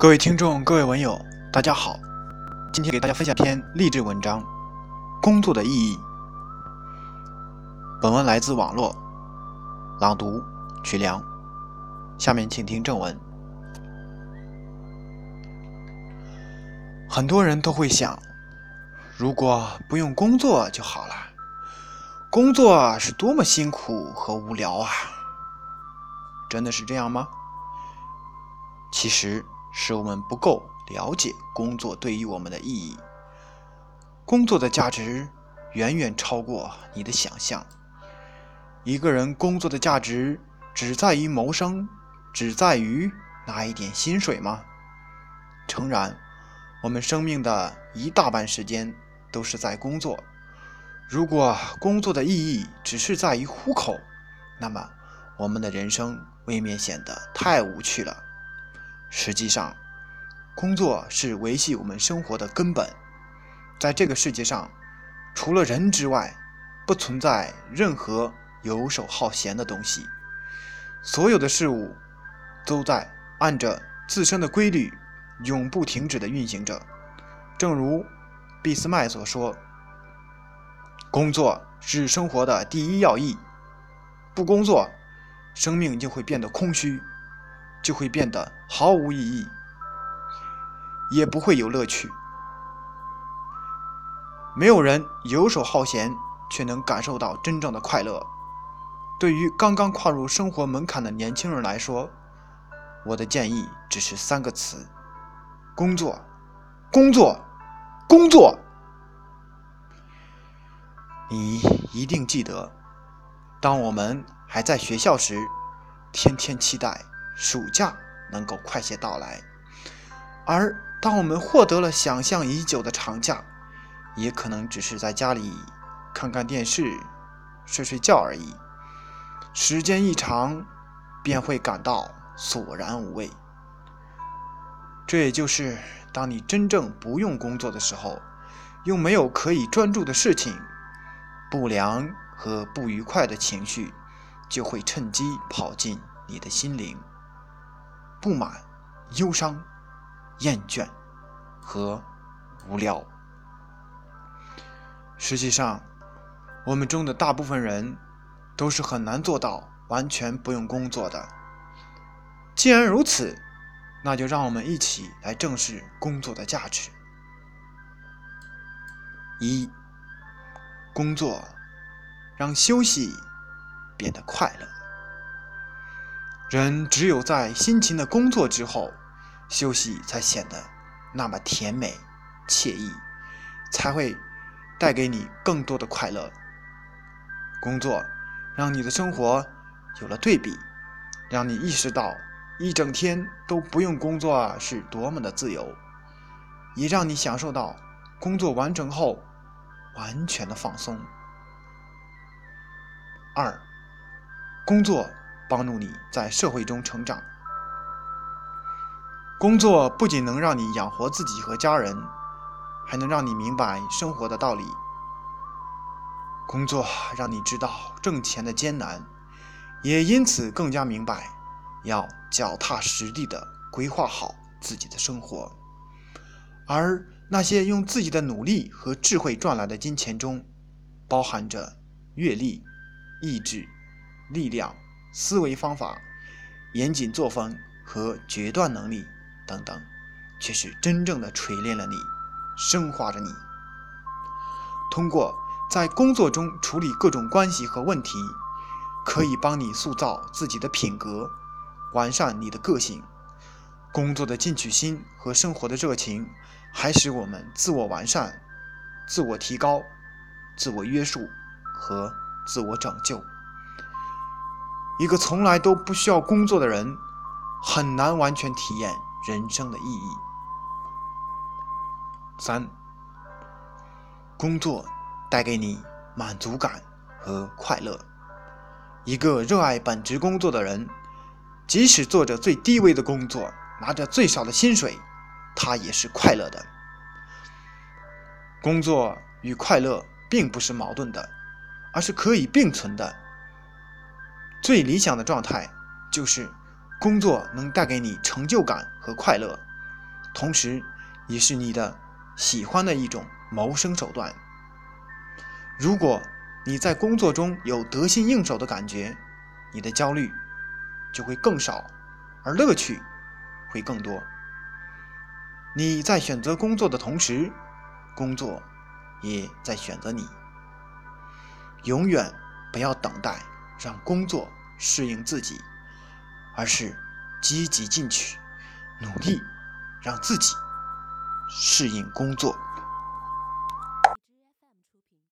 各位听众，各位文友，大家好。今天给大家分享篇励志文章《工作的意义》。本文来自网络，朗读曲良。下面请听正文。很多人都会想，如果不用工作就好了。工作是多么辛苦和无聊啊！真的是这样吗？其实。是我们不够了解工作对于我们的意义。工作的价值远远超过你的想象。一个人工作的价值只在于谋生，只在于拿一点薪水吗？诚然，我们生命的一大半时间都是在工作。如果工作的意义只是在于糊口，那么我们的人生未免显得太无趣了。实际上，工作是维系我们生活的根本。在这个世界上，除了人之外，不存在任何游手好闲的东西。所有的事物都在按着自身的规律，永不停止地运行着。正如俾斯麦所说：“工作是生活的第一要义。不工作，生命就会变得空虚。”就会变得毫无意义，也不会有乐趣。没有人游手好闲，却能感受到真正的快乐。对于刚刚跨入生活门槛的年轻人来说，我的建议只是三个词：工作，工作，工作。你一定记得，当我们还在学校时，天天期待。暑假能够快些到来，而当我们获得了想象已久的长假，也可能只是在家里看看电视、睡睡觉而已。时间一长，便会感到索然无味。这也就是当你真正不用工作的时候，又没有可以专注的事情，不良和不愉快的情绪就会趁机跑进你的心灵。不满、忧伤、厌倦和无聊。实际上，我们中的大部分人都是很难做到完全不用工作的。既然如此，那就让我们一起来正视工作的价值。一、工作让休息变得快乐。人只有在辛勤的工作之后，休息才显得那么甜美、惬意，才会带给你更多的快乐。工作让你的生活有了对比，让你意识到一整天都不用工作是多么的自由，也让你享受到工作完成后完全的放松。二，工作。帮助你在社会中成长。工作不仅能让你养活自己和家人，还能让你明白生活的道理。工作让你知道挣钱的艰难，也因此更加明白要脚踏实地的规划好自己的生活。而那些用自己的努力和智慧赚来的金钱中，包含着阅历、意志、力量。思维方法、严谨作风和决断能力等等，却是真正的锤炼了你，升华着你。通过在工作中处理各种关系和问题，可以帮你塑造自己的品格，完善你的个性。工作的进取心和生活的热情，还使我们自我完善、自我提高、自我约束和自我拯救。一个从来都不需要工作的人，很难完全体验人生的意义。三，工作带给你满足感和快乐。一个热爱本职工作的人，即使做着最低微的工作，拿着最少的薪水，他也是快乐的。工作与快乐并不是矛盾的，而是可以并存的。最理想的状态就是，工作能带给你成就感和快乐，同时也是你的喜欢的一种谋生手段。如果你在工作中有得心应手的感觉，你的焦虑就会更少，而乐趣会更多。你在选择工作的同时，工作也在选择你。永远不要等待让工作适应自己，而是积极进取，努力让自己适应工作。